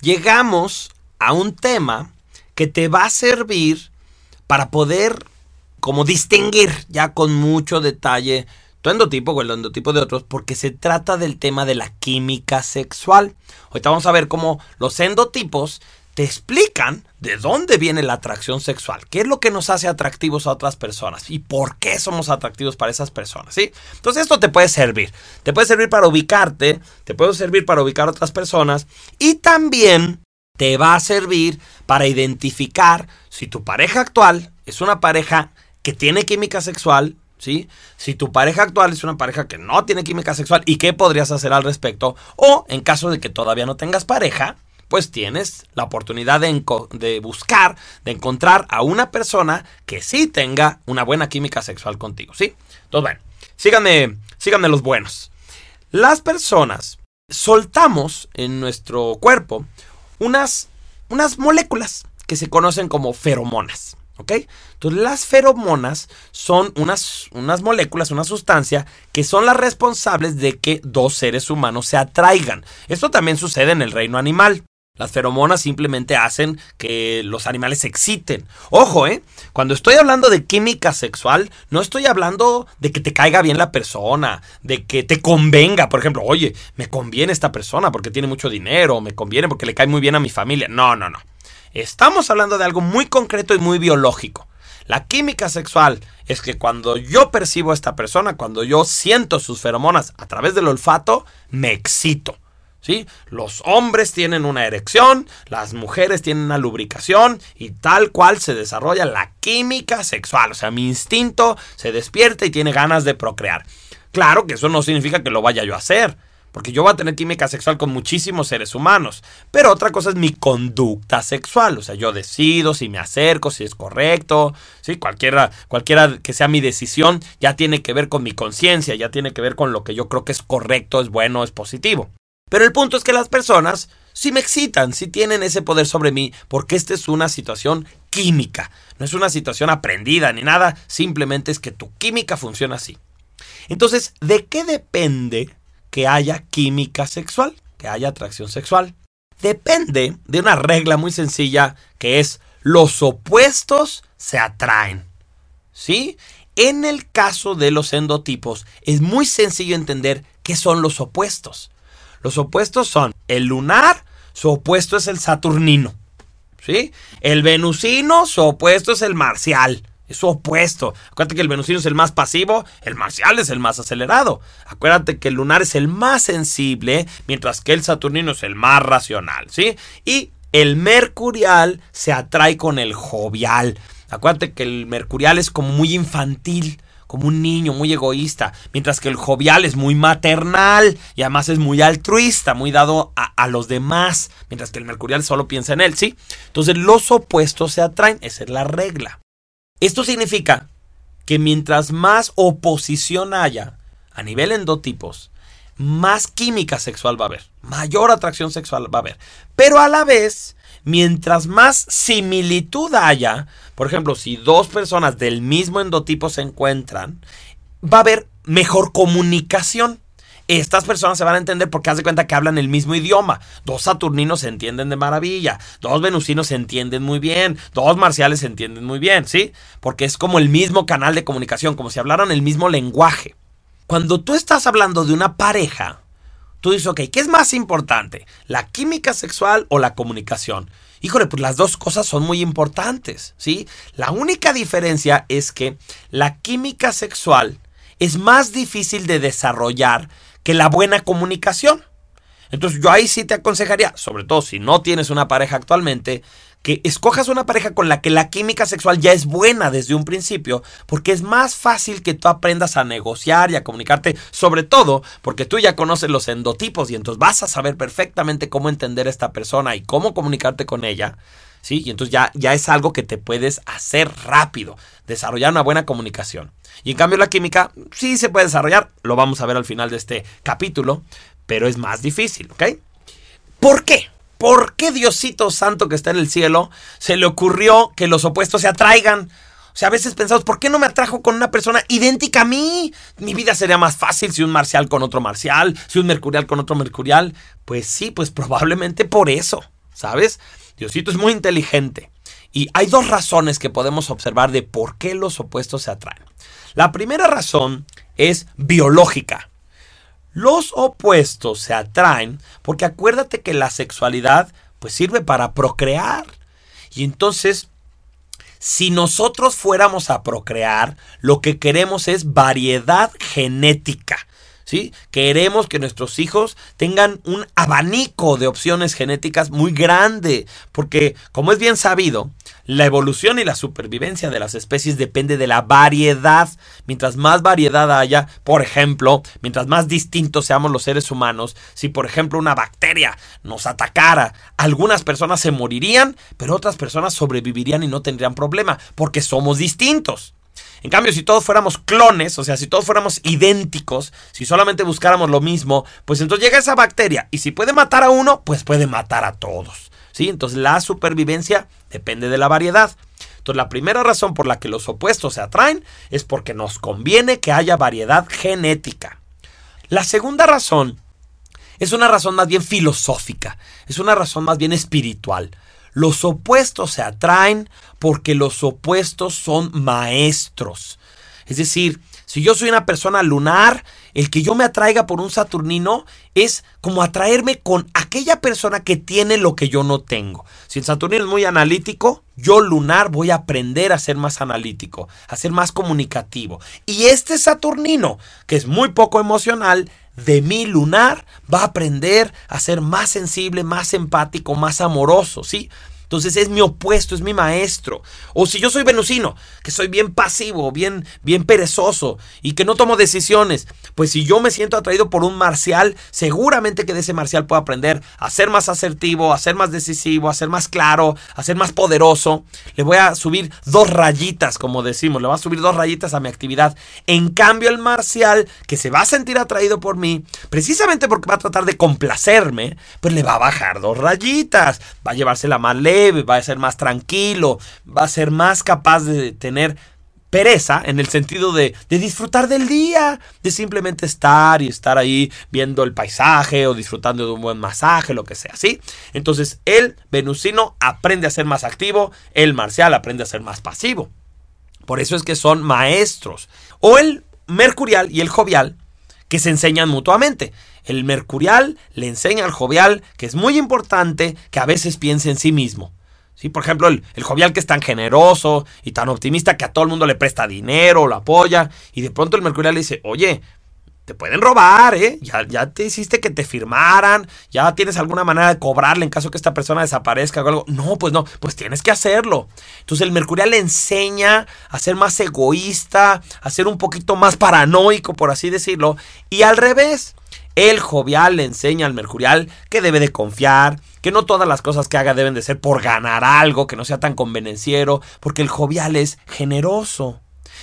llegamos a un tema que te va a servir para poder como distinguir ya con mucho detalle tu endotipo o el endotipo de otros porque se trata del tema de la química sexual. Ahorita vamos a ver cómo los endotipos te explican de dónde viene la atracción sexual, qué es lo que nos hace atractivos a otras personas y por qué somos atractivos para esas personas, ¿sí? Entonces esto te puede servir, te puede servir para ubicarte, te puede servir para ubicar a otras personas y también te va a servir para identificar si tu pareja actual es una pareja que tiene química sexual, ¿sí? Si tu pareja actual es una pareja que no tiene química sexual y qué podrías hacer al respecto, o en caso de que todavía no tengas pareja, pues tienes la oportunidad de, buscar, de encontrar a una persona que sí tenga una buena química sexual contigo, ¿sí? Entonces, bueno, síganme, síganme los buenos. Las personas soltamos en nuestro cuerpo unas, unas moléculas que se conocen como feromonas. ¿Ok? Entonces las feromonas son unas, unas moléculas, una sustancia que son las responsables de que dos seres humanos se atraigan. Esto también sucede en el reino animal. Las feromonas simplemente hacen que los animales se exciten. Ojo, ¿eh? Cuando estoy hablando de química sexual, no estoy hablando de que te caiga bien la persona, de que te convenga. Por ejemplo, oye, me conviene esta persona porque tiene mucho dinero, me conviene porque le cae muy bien a mi familia. No, no, no. Estamos hablando de algo muy concreto y muy biológico. La química sexual es que cuando yo percibo a esta persona, cuando yo siento sus feromonas a través del olfato, me excito. ¿Sí? Los hombres tienen una erección, las mujeres tienen una lubricación y tal cual se desarrolla la química sexual. O sea, mi instinto se despierta y tiene ganas de procrear. Claro que eso no significa que lo vaya yo a hacer. Porque yo voy a tener química sexual con muchísimos seres humanos. Pero otra cosa es mi conducta sexual. O sea, yo decido si me acerco, si es correcto. ¿sí? Cualquiera, cualquiera que sea mi decisión ya tiene que ver con mi conciencia, ya tiene que ver con lo que yo creo que es correcto, es bueno, es positivo. Pero el punto es que las personas sí me excitan, sí tienen ese poder sobre mí, porque esta es una situación química. No es una situación aprendida ni nada, simplemente es que tu química funciona así. Entonces, ¿de qué depende que haya química sexual, que haya atracción sexual. Depende de una regla muy sencilla que es los opuestos se atraen. ¿Sí? En el caso de los endotipos es muy sencillo entender qué son los opuestos. Los opuestos son el lunar, su opuesto es el saturnino. ¿Sí? El venusino, su opuesto es el marcial. Es su opuesto. Acuérdate que el venusino es el más pasivo, el marcial es el más acelerado. Acuérdate que el lunar es el más sensible, mientras que el saturnino es el más racional, ¿sí? Y el mercurial se atrae con el jovial. Acuérdate que el mercurial es como muy infantil, como un niño muy egoísta, mientras que el jovial es muy maternal y además es muy altruista, muy dado a, a, los demás, mientras que el mercurial solo piensa en él, ¿sí? Entonces los opuestos se atraen, esa es la regla. Esto significa que mientras más oposición haya a nivel endotipos, más química sexual va a haber, mayor atracción sexual va a haber. Pero a la vez, mientras más similitud haya, por ejemplo, si dos personas del mismo endotipo se encuentran, va a haber mejor comunicación estas personas se van a entender porque haz de cuenta que hablan el mismo idioma. Dos saturninos se entienden de maravilla, dos venusinos se entienden muy bien, dos marciales se entienden muy bien, ¿sí? Porque es como el mismo canal de comunicación, como si hablaran el mismo lenguaje. Cuando tú estás hablando de una pareja, tú dices, ok, ¿qué es más importante? ¿La química sexual o la comunicación? Híjole, pues las dos cosas son muy importantes, ¿sí? La única diferencia es que la química sexual es más difícil de desarrollar que la buena comunicación. Entonces yo ahí sí te aconsejaría, sobre todo si no tienes una pareja actualmente, que escojas una pareja con la que la química sexual ya es buena desde un principio, porque es más fácil que tú aprendas a negociar y a comunicarte, sobre todo porque tú ya conoces los endotipos y entonces vas a saber perfectamente cómo entender a esta persona y cómo comunicarte con ella. ¿Sí? Y entonces ya, ya es algo que te puedes hacer rápido, desarrollar una buena comunicación. Y en cambio la química sí se puede desarrollar, lo vamos a ver al final de este capítulo, pero es más difícil, ¿ok? ¿Por qué? ¿Por qué Diosito Santo que está en el cielo se le ocurrió que los opuestos se atraigan? O sea, a veces pensamos, ¿por qué no me atrajo con una persona idéntica a mí? Mi vida sería más fácil si un marcial con otro marcial, si un mercurial con otro mercurial. Pues sí, pues probablemente por eso. ¿sabes? Diosito es muy inteligente. Y hay dos razones que podemos observar de por qué los opuestos se atraen. La primera razón es biológica. Los opuestos se atraen porque acuérdate que la sexualidad pues sirve para procrear. Y entonces, si nosotros fuéramos a procrear, lo que queremos es variedad genética. ¿Sí? Queremos que nuestros hijos tengan un abanico de opciones genéticas muy grande, porque como es bien sabido, la evolución y la supervivencia de las especies depende de la variedad. Mientras más variedad haya, por ejemplo, mientras más distintos seamos los seres humanos, si por ejemplo una bacteria nos atacara, algunas personas se morirían, pero otras personas sobrevivirían y no tendrían problema, porque somos distintos. En cambio, si todos fuéramos clones, o sea, si todos fuéramos idénticos, si solamente buscáramos lo mismo, pues entonces llega esa bacteria y si puede matar a uno, pues puede matar a todos. ¿sí? Entonces la supervivencia depende de la variedad. Entonces la primera razón por la que los opuestos se atraen es porque nos conviene que haya variedad genética. La segunda razón es una razón más bien filosófica, es una razón más bien espiritual. Los opuestos se atraen porque los opuestos son maestros. Es decir, si yo soy una persona lunar, el que yo me atraiga por un Saturnino es como atraerme con aquella persona que tiene lo que yo no tengo. Si el Saturnino es muy analítico, yo lunar voy a aprender a ser más analítico, a ser más comunicativo. Y este Saturnino, que es muy poco emocional, de mi lunar va a aprender a ser más sensible, más empático, más amoroso, ¿sí? Entonces es mi opuesto, es mi maestro. O si yo soy venusino, que soy bien pasivo, bien, bien perezoso y que no tomo decisiones, pues si yo me siento atraído por un marcial, seguramente que de ese marcial puedo aprender a ser más asertivo, a ser más decisivo, a ser más claro, a ser más poderoso. Le voy a subir dos rayitas, como decimos, le voy a subir dos rayitas a mi actividad. En cambio, el marcial, que se va a sentir atraído por mí, precisamente porque va a tratar de complacerme, pues le va a bajar dos rayitas, va a llevársela más va a ser más tranquilo, va a ser más capaz de tener pereza en el sentido de, de, disfrutar del día, de simplemente estar y estar ahí viendo el paisaje o disfrutando de un buen masaje, lo que sea, ¿sí? Entonces el venusino aprende a ser más activo, el marcial aprende a ser más pasivo. Por eso es que son maestros. O el mercurial y el jovial que se enseñan mutuamente. El mercurial le enseña al jovial que es muy importante que a veces piense en sí mismo. ¿Sí? Por ejemplo, el, jovial que es tan generoso y tan optimista que a todo el mundo le presta dinero, lo apoya, y de pronto el mercurial le dice, oye, te pueden robar, ¿eh? Ya, ya, te hiciste que te firmaran, ya tienes alguna manera de cobrarle en caso que esta persona desaparezca o algo. No, pues no, pues tienes que hacerlo. Entonces el Mercurial le enseña a ser más egoísta, a ser un poquito más paranoico, por así decirlo. Y al revés, el jovial le enseña al mercurial que debe de confiar, que no todas las cosas que haga deben de ser por ganar algo, que no sea tan convenenciero, porque el jovial es generoso.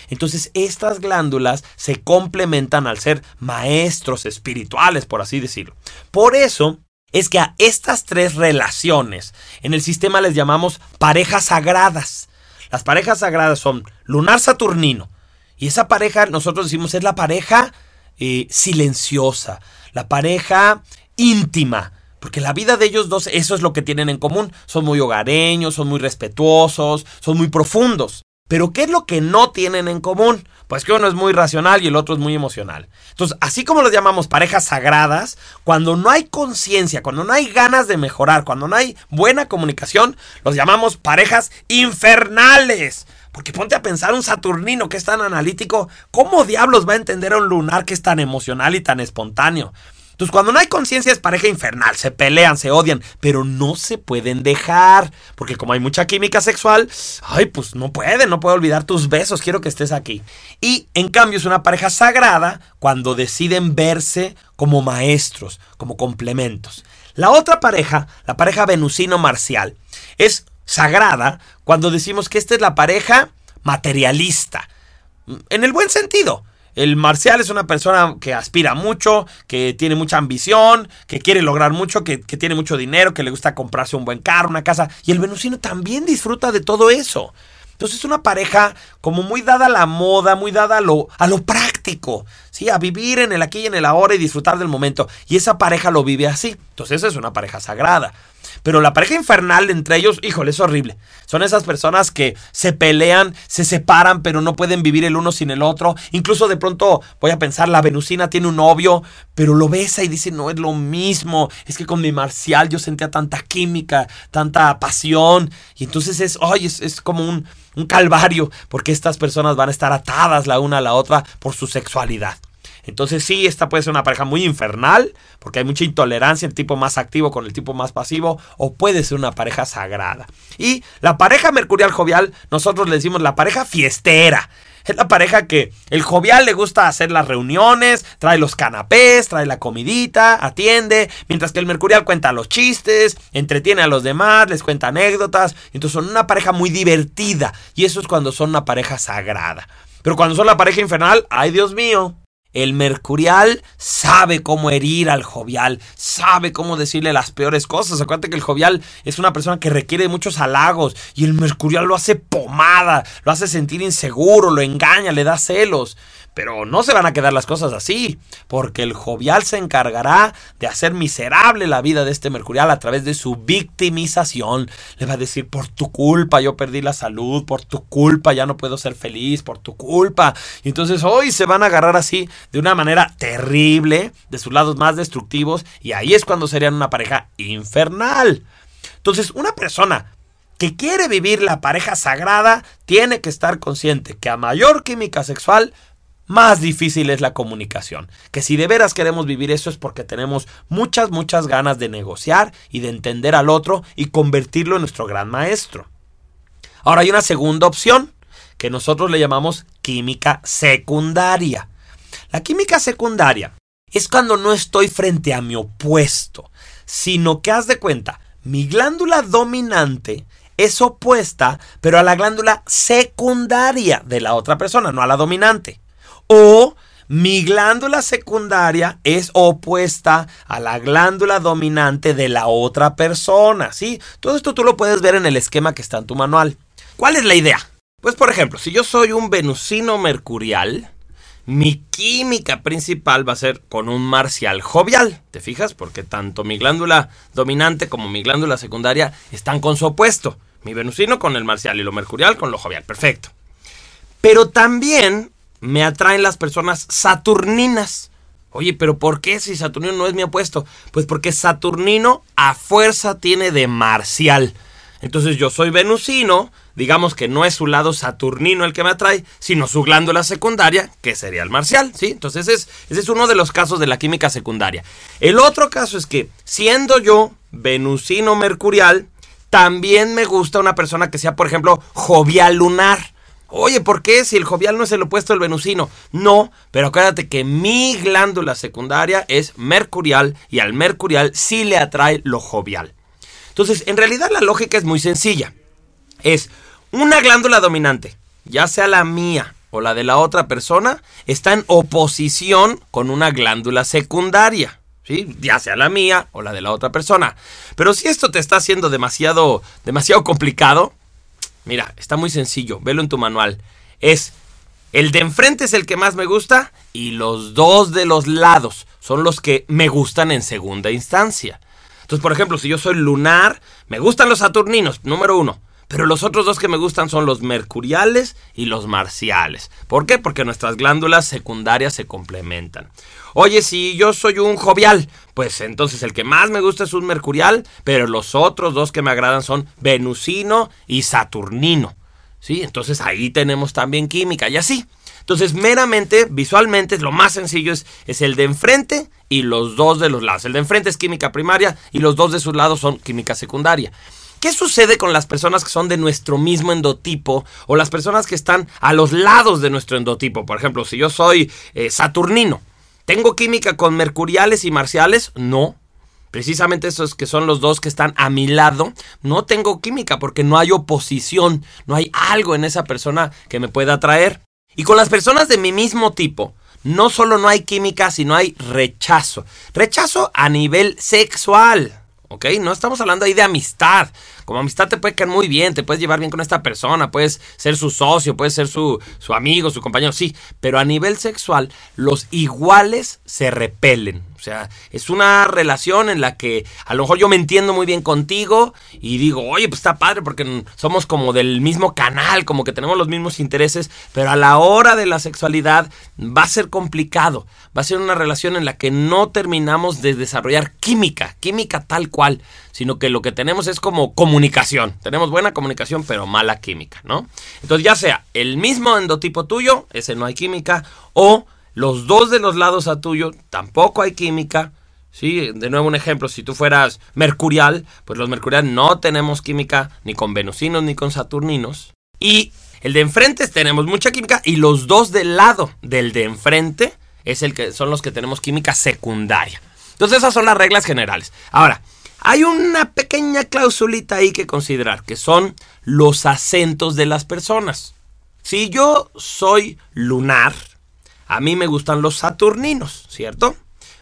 Entonces estas glándulas se complementan al ser maestros espirituales, por así decirlo. Por eso es que a estas tres relaciones en el sistema les llamamos parejas sagradas. Las parejas sagradas son lunar saturnino. Y esa pareja, nosotros decimos, es la pareja eh, silenciosa, la pareja íntima. Porque la vida de ellos dos, eso es lo que tienen en común. Son muy hogareños, son muy respetuosos, son muy profundos. Pero ¿qué es lo que no tienen en común? Pues que uno es muy racional y el otro es muy emocional. Entonces, así como los llamamos parejas sagradas, cuando no hay conciencia, cuando no hay ganas de mejorar, cuando no hay buena comunicación, los llamamos parejas infernales. Porque ponte a pensar un Saturnino que es tan analítico, ¿cómo diablos va a entender a un lunar que es tan emocional y tan espontáneo? Entonces, cuando no hay conciencia es pareja infernal, se pelean, se odian, pero no se pueden dejar, porque como hay mucha química sexual, ay, pues no pueden, no puedo olvidar tus besos, quiero que estés aquí. Y en cambio es una pareja sagrada cuando deciden verse como maestros, como complementos. La otra pareja, la pareja venusino-marcial, es sagrada cuando decimos que esta es la pareja materialista. En el buen sentido. El marcial es una persona que aspira mucho, que tiene mucha ambición, que quiere lograr mucho, que, tiene mucho dinero, que le gusta comprarse un buen carro, una casa. Y el venusino también disfruta de todo eso. Entonces es una pareja como muy dada a la moda, muy dada a lo, a lo práctico, ¿sí? A vivir en el aquí y en el ahora y disfrutar del momento. Y esa pareja lo vive así. Entonces esa es una pareja sagrada. Pero la pareja infernal entre ellos, híjole, es horrible. Son esas personas que se pelean, se separan, pero no pueden vivir el uno sin el otro. Incluso de pronto voy a pensar, la Venusina tiene un novio, pero lo besa y dice, no es lo mismo. Es que con mi Marcial yo sentía tanta química, tanta pasión. Y entonces es, ay, es, como un calvario, porque estas personas van a estar atadas la una a la otra por su sexualidad. Entonces sí, esta puede ser una pareja muy infernal, porque hay mucha intolerancia, el tipo más activo con el tipo más pasivo, o puede ser una pareja sagrada. Y la pareja mercurial jovial, nosotros le decimos la pareja fiestera. Es la pareja que el jovial le gusta hacer las reuniones, trae los canapés, trae la comidita, atiende, mientras que el mercurial cuenta los chistes, entretiene a los demás, les cuenta anécdotas. Entonces son una pareja muy divertida y eso es cuando son una pareja sagrada. Pero cuando son la pareja infernal, ay Dios mío, el mercurial sabe cómo herir al jovial, sabe cómo decirle las peores cosas. Acuérdate que el jovial es una persona que requiere muchos halagos y el mercurial lo hace pomada, lo hace sentir inseguro, lo engaña, le da celos. Pero no se van a quedar las cosas así, porque el jovial se encargará de hacer miserable la vida de este mercurial a través de su victimización. Le va a decir, por tu culpa yo perdí la salud, por tu culpa ya no puedo ser feliz, por tu culpa. Y entonces hoy se van a agarrar así de una manera terrible, de sus lados más destructivos, y ahí es cuando serían una pareja infernal. Entonces, una persona que quiere vivir la pareja sagrada tiene que estar consciente que a mayor química sexual, más difícil es la comunicación. Que si de veras queremos vivir eso es porque tenemos muchas, muchas ganas de negociar y de entender al otro y convertirlo en nuestro gran maestro. Ahora hay una segunda opción que nosotros le llamamos química secundaria. La química secundaria es cuando no estoy frente a mi opuesto, sino que haz de cuenta, mi glándula dominante es opuesta, pero a la glándula secundaria de la otra persona, no a la dominante. O mi glándula secundaria es opuesta a la glándula dominante de la otra persona, ¿sí? Todo esto tú lo puedes ver en el esquema que está en tu manual. ¿Cuál es la idea? Pues por ejemplo, si yo soy un venusino mercurial, mi química principal va a ser con un marcial jovial. ¿Te fijas? Porque tanto mi glándula dominante como mi glándula secundaria están con su opuesto. Mi venusino con el marcial y lo mercurial con lo jovial. Perfecto. Pero también me atraen las personas saturninas. Oye, pero ¿por qué si Saturnino no es mi opuesto? Pues porque Saturnino a fuerza tiene de marcial. Entonces yo soy venusino, digamos que no es su lado saturnino el que me atrae, sino su glándula secundaria, que sería el marcial, ¿sí? Entonces ese es, ese es uno de los casos de la química secundaria. El otro caso es que, siendo yo venusino mercurial, también me gusta una persona que sea, por ejemplo, jovial lunar. Oye, ¿por qué si el jovial no es el opuesto del venusino? No, pero acuérdate que mi glándula secundaria es mercurial y al mercurial sí le atrae lo jovial. Entonces, en realidad la lógica es muy sencilla. Es una glándula dominante, ya sea la mía o la de la otra persona, está en oposición con una glándula secundaria. ¿Sí? ya sea la mía o la de la otra persona. Pero si esto te está haciendo demasiado, demasiado complicado, Mira, está muy sencillo, velo en tu manual. Es el de enfrente es el que más me gusta y los dos de los lados son los que me gustan en segunda instancia. Entonces, por ejemplo, si yo soy lunar, me gustan los saturninos, número uno. Pero los otros dos que me gustan son los mercuriales y los marciales. ¿Por qué? Porque nuestras glándulas secundarias se complementan. Oye, si yo soy un jovial, pues entonces el que más me gusta es un mercurial, pero los otros dos que me agradan son venusino y saturnino. ¿Sí? Entonces ahí tenemos también química y así. Entonces, meramente, visualmente, lo más sencillo es, es el de enfrente y los dos de los lados. El de enfrente es química primaria y los dos de sus lados son química secundaria. ¿Qué sucede con las personas que son de nuestro mismo endotipo o las personas que están a los lados de nuestro endotipo? Por ejemplo, si yo soy eh, saturnino, ¿tengo química con mercuriales y marciales? No. Precisamente esos que son los dos que están a mi lado, no tengo química porque no hay oposición, no hay algo en esa persona que me pueda atraer. Y con las personas de mi mismo tipo, no solo no hay química, sino hay rechazo. Rechazo a nivel sexual. ¿Ok? No estamos hablando ahí de amistad. Como amistad te puede caer muy bien, te puedes llevar bien con esta persona, puedes ser su socio, puedes ser su, su amigo, su compañero, sí. Pero a nivel sexual, los iguales se repelen. O sea, es una relación en la que a lo mejor yo me entiendo muy bien contigo y digo, oye, pues está padre porque somos como del mismo canal, como que tenemos los mismos intereses, pero a la hora de la sexualidad va a ser complicado. Va a ser una relación en la que no terminamos de desarrollar química, química tal cual, sino que lo que tenemos es como comunicación. Tenemos buena comunicación, pero mala química, ¿no? Entonces, ya sea el mismo endotipo tuyo, ese no hay química, o los dos de los lados a tuyo, tampoco hay química. Sí, de nuevo un ejemplo, si tú fueras mercurial, pues los mercuriales no tenemos química ni con venusinos ni con saturninos. Y el de enfrente tenemos mucha química y los dos del lado del de enfrente es el que son los que tenemos química secundaria. Entonces esas son las reglas generales. Ahora, hay una pequeña clausulita ahí que considerar, que son los acentos de las personas. Si yo soy lunar, a mí me gustan los saturninos, ¿cierto?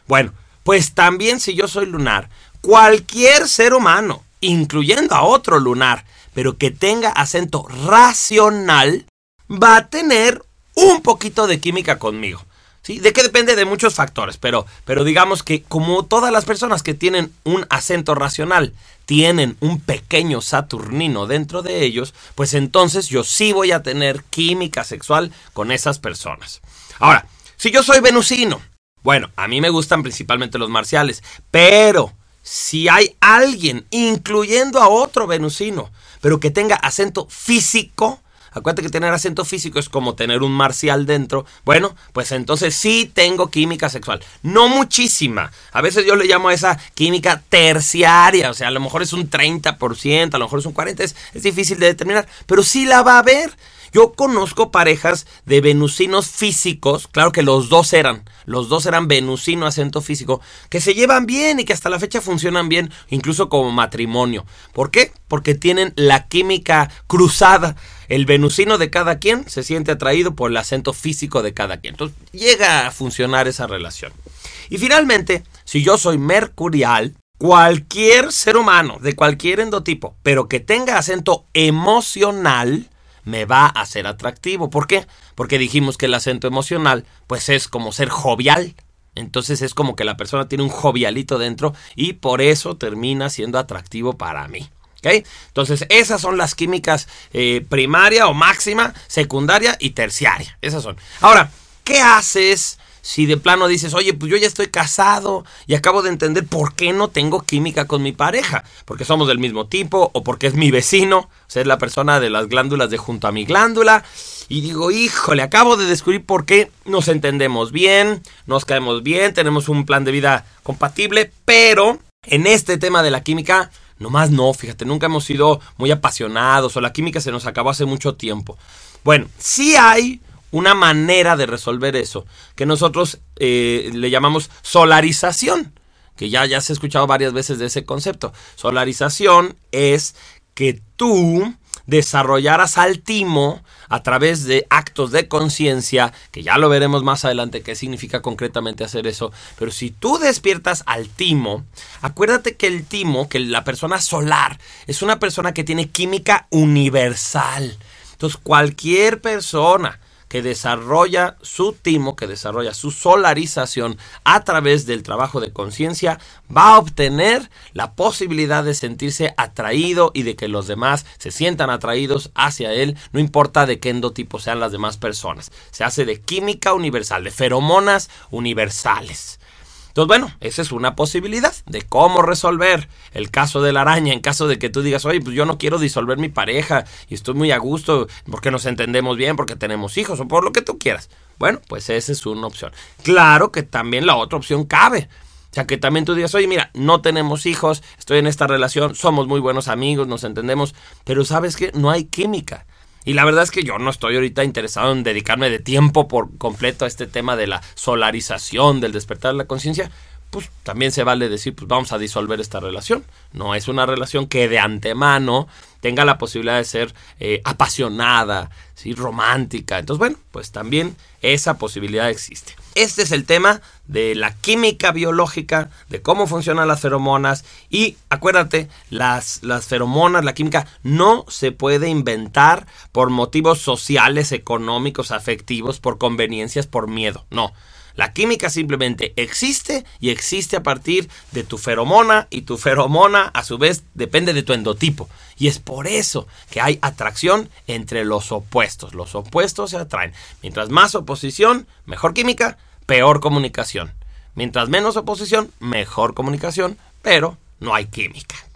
Bueno, pues también si yo soy lunar, cualquier ser humano, incluyendo a otro lunar, pero que tenga acento racional, va a tener un poquito de química conmigo. ¿Sí? ¿De qué depende? De muchos factores, pero, pero digamos que como todas las personas que tienen un acento racional tienen un pequeño saturnino dentro de ellos, pues entonces yo sí voy a tener química sexual con esas personas. Ahora, si yo soy venusino, bueno, a mí me gustan principalmente los marciales, pero si hay alguien, incluyendo a otro venusino, pero que tenga acento físico, acuérdate que tener acento físico es como tener un marcial dentro, bueno, pues entonces sí tengo química sexual. No muchísima, a veces yo le llamo a esa química terciaria, o sea, a lo mejor es un 30%, a lo mejor es un 40%, es, es difícil de determinar, pero sí la va a haber. Yo conozco parejas de venusinos físicos, claro que los dos eran, los dos eran venusino acento físico, que se llevan bien y que hasta la fecha funcionan bien, incluso como matrimonio. ¿Por qué? Porque tienen la química cruzada. El venusino de cada quien se siente atraído por el acento físico de cada quien. Entonces llega a funcionar esa relación. Y finalmente, si yo soy mercurial, cualquier ser humano de cualquier endotipo, pero que tenga acento emocional, me va a ser atractivo. ¿Por qué? Porque dijimos que el acento emocional, pues es como ser jovial. Entonces es como que la persona tiene un jovialito dentro y por eso termina siendo atractivo para mí. ¿ok? Entonces esas son las químicas eh, primaria o máxima, secundaria y terciaria. Esas son. Ahora, ¿qué haces? Si de plano dices, oye, pues yo ya estoy casado y acabo de entender por qué no tengo química con mi pareja, porque somos del mismo tipo o porque es mi vecino, o sea, es la persona de las glándulas de junto a mi glándula, y digo, híjole, acabo de descubrir por qué nos entendemos bien, nos caemos bien, tenemos un plan de vida compatible, pero en este tema de la química, nomás no, fíjate, nunca hemos sido muy apasionados o la química se nos acabó hace mucho tiempo. Bueno, sí hay una manera de resolver eso, que nosotros eh, le llamamos solarización, que ya, ya se ha escuchado varias veces de ese concepto. Solarización es que tú desarrollaras al timo a través de actos de conciencia, que ya lo veremos más adelante qué significa concretamente hacer eso, pero si tú despiertas al timo, acuérdate que el timo, que la persona solar, es una persona que tiene química universal. Entonces cualquier persona que desarrolla su timo, que desarrolla su solarización a través del trabajo de conciencia, va a obtener la posibilidad de sentirse atraído y de que los demás se sientan atraídos hacia él, no importa de qué endotipo sean las demás personas. Se hace de química universal, de feromonas universales. Entonces, bueno, esa es una posibilidad de cómo resolver el caso de la araña en caso de que tú digas, oye, pues yo no quiero disolver mi pareja y estoy muy a gusto porque nos entendemos bien, porque tenemos hijos o por lo que tú quieras. Bueno, pues esa es una opción. Claro que también la otra opción cabe. O sea, que también tú digas, oye, mira, no tenemos hijos, estoy en esta relación, somos muy buenos amigos, nos entendemos, pero sabes que no hay química. Y la verdad es que yo no estoy ahorita interesado en dedicarme de tiempo por completo a este tema de la solarización, del despertar de la conciencia. Pues también se vale decir, pues vamos a disolver esta relación. No es una relación que de antemano tenga la posibilidad de ser eh, apasionada, ¿sí? romántica. Entonces, bueno, pues también esa posibilidad existe. Este es el tema de la química biológica, de cómo funcionan las feromonas y acuérdate, las, las feromonas, la química no se puede inventar por motivos sociales, económicos, afectivos, por conveniencias, por miedo, no. La química simplemente existe y existe a partir de tu feromona y tu feromona a su vez depende de tu endotipo. Y es por eso que hay atracción entre los opuestos. Los opuestos se atraen. Mientras más oposición, mejor química, peor comunicación. Mientras menos oposición, mejor comunicación, pero no hay química.